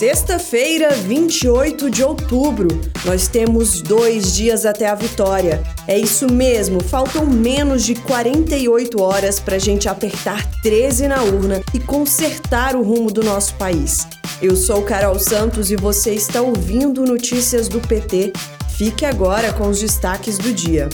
Sexta-feira, 28 de outubro. Nós temos dois dias até a vitória. É isso mesmo, faltam menos de 48 horas para a gente apertar 13 na urna e consertar o rumo do nosso país. Eu sou Carol Santos e você está ouvindo Notícias do PT. Fique agora com os destaques do dia.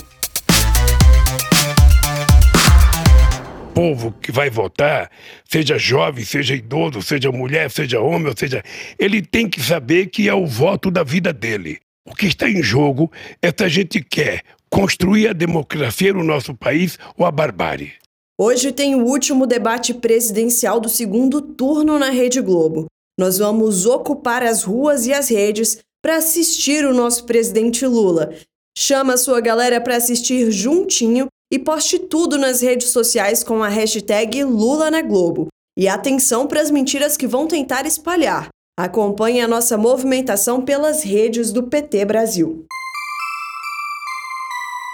Povo que vai votar, seja jovem, seja idoso, seja mulher, seja homem, ou seja, ele tem que saber que é o voto da vida dele. O que está em jogo é se a gente quer construir a democracia no nosso país ou a barbárie. Hoje tem o último debate presidencial do segundo turno na Rede Globo. Nós vamos ocupar as ruas e as redes para assistir o nosso presidente Lula. Chama a sua galera para assistir juntinho e poste tudo nas redes sociais com a hashtag Lula na Globo. E atenção para as mentiras que vão tentar espalhar. Acompanhe a nossa movimentação pelas redes do PT Brasil.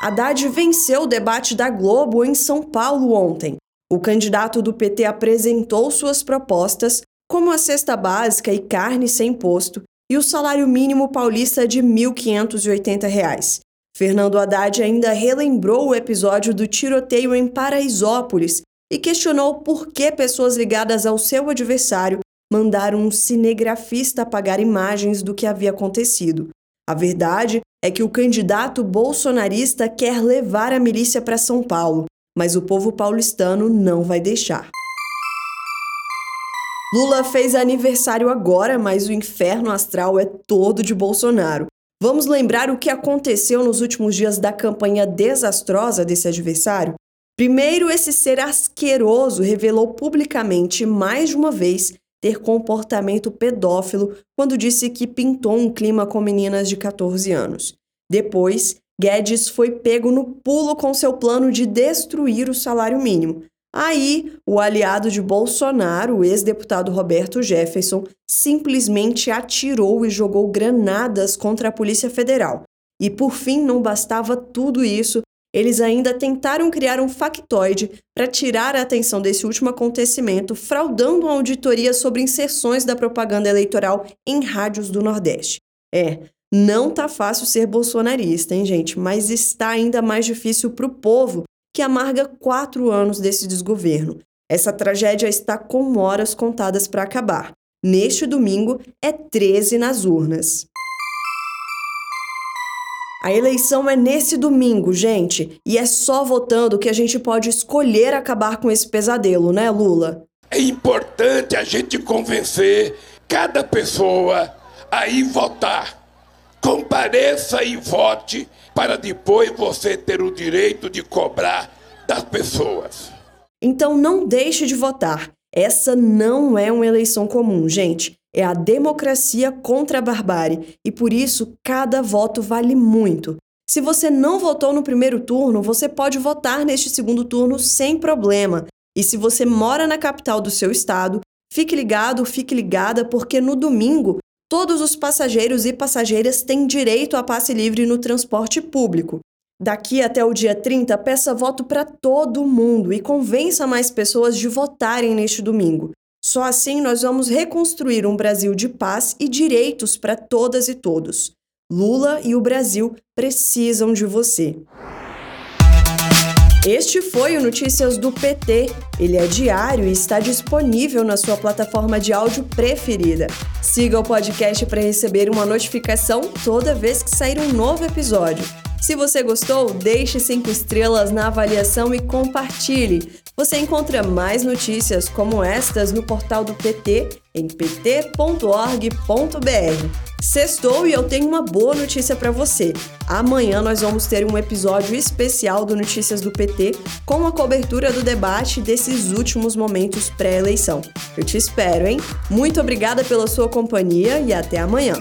Haddad venceu o debate da Globo em São Paulo ontem. O candidato do PT apresentou suas propostas, como a cesta básica e carne sem imposto e o salário mínimo paulista de R$ 1.580. Fernando Haddad ainda relembrou o episódio do tiroteio em Paraisópolis e questionou por que pessoas ligadas ao seu adversário mandaram um cinegrafista apagar imagens do que havia acontecido. A verdade é que o candidato bolsonarista quer levar a milícia para São Paulo, mas o povo paulistano não vai deixar. Lula fez aniversário agora, mas o inferno astral é todo de Bolsonaro. Vamos lembrar o que aconteceu nos últimos dias da campanha desastrosa desse adversário? Primeiro, esse ser asqueroso revelou publicamente mais de uma vez ter comportamento pedófilo quando disse que pintou um clima com meninas de 14 anos. Depois, Guedes foi pego no pulo com seu plano de destruir o salário mínimo, Aí, o aliado de Bolsonaro, o ex-deputado Roberto Jefferson, simplesmente atirou e jogou granadas contra a Polícia Federal. E por fim, não bastava tudo isso, eles ainda tentaram criar um factoide para tirar a atenção desse último acontecimento, fraudando uma auditoria sobre inserções da propaganda eleitoral em rádios do Nordeste. É, não tá fácil ser bolsonarista, hein, gente? Mas está ainda mais difícil para o povo que amarga quatro anos desse desgoverno. Essa tragédia está com horas contadas para acabar. Neste domingo é 13 nas urnas. A eleição é nesse domingo, gente, e é só votando que a gente pode escolher acabar com esse pesadelo, né, Lula? É importante a gente convencer cada pessoa a ir votar. Compareça e vote para depois você ter o direito de cobrar das pessoas. Então não deixe de votar. Essa não é uma eleição comum, gente. É a democracia contra a barbárie e por isso cada voto vale muito. Se você não votou no primeiro turno, você pode votar neste segundo turno sem problema. E se você mora na capital do seu estado, fique ligado, fique ligada, porque no domingo todos os passageiros e passageiras têm direito a passe livre no transporte público. Daqui até o dia 30, peça voto para todo mundo e convença mais pessoas de votarem neste domingo. Só assim nós vamos reconstruir um Brasil de paz e direitos para todas e todos. Lula e o Brasil precisam de você. Este foi o Notícias do PT. Ele é diário e está disponível na sua plataforma de áudio preferida. Siga o podcast para receber uma notificação toda vez que sair um novo episódio. Se você gostou, deixe cinco estrelas na avaliação e compartilhe. Você encontra mais notícias como estas no portal do PT em pt.org.br. Sextou e eu tenho uma boa notícia para você. Amanhã nós vamos ter um episódio especial do Notícias do PT com a cobertura do debate desses últimos momentos pré-eleição. Eu te espero, hein? Muito obrigada pela sua companhia e até amanhã.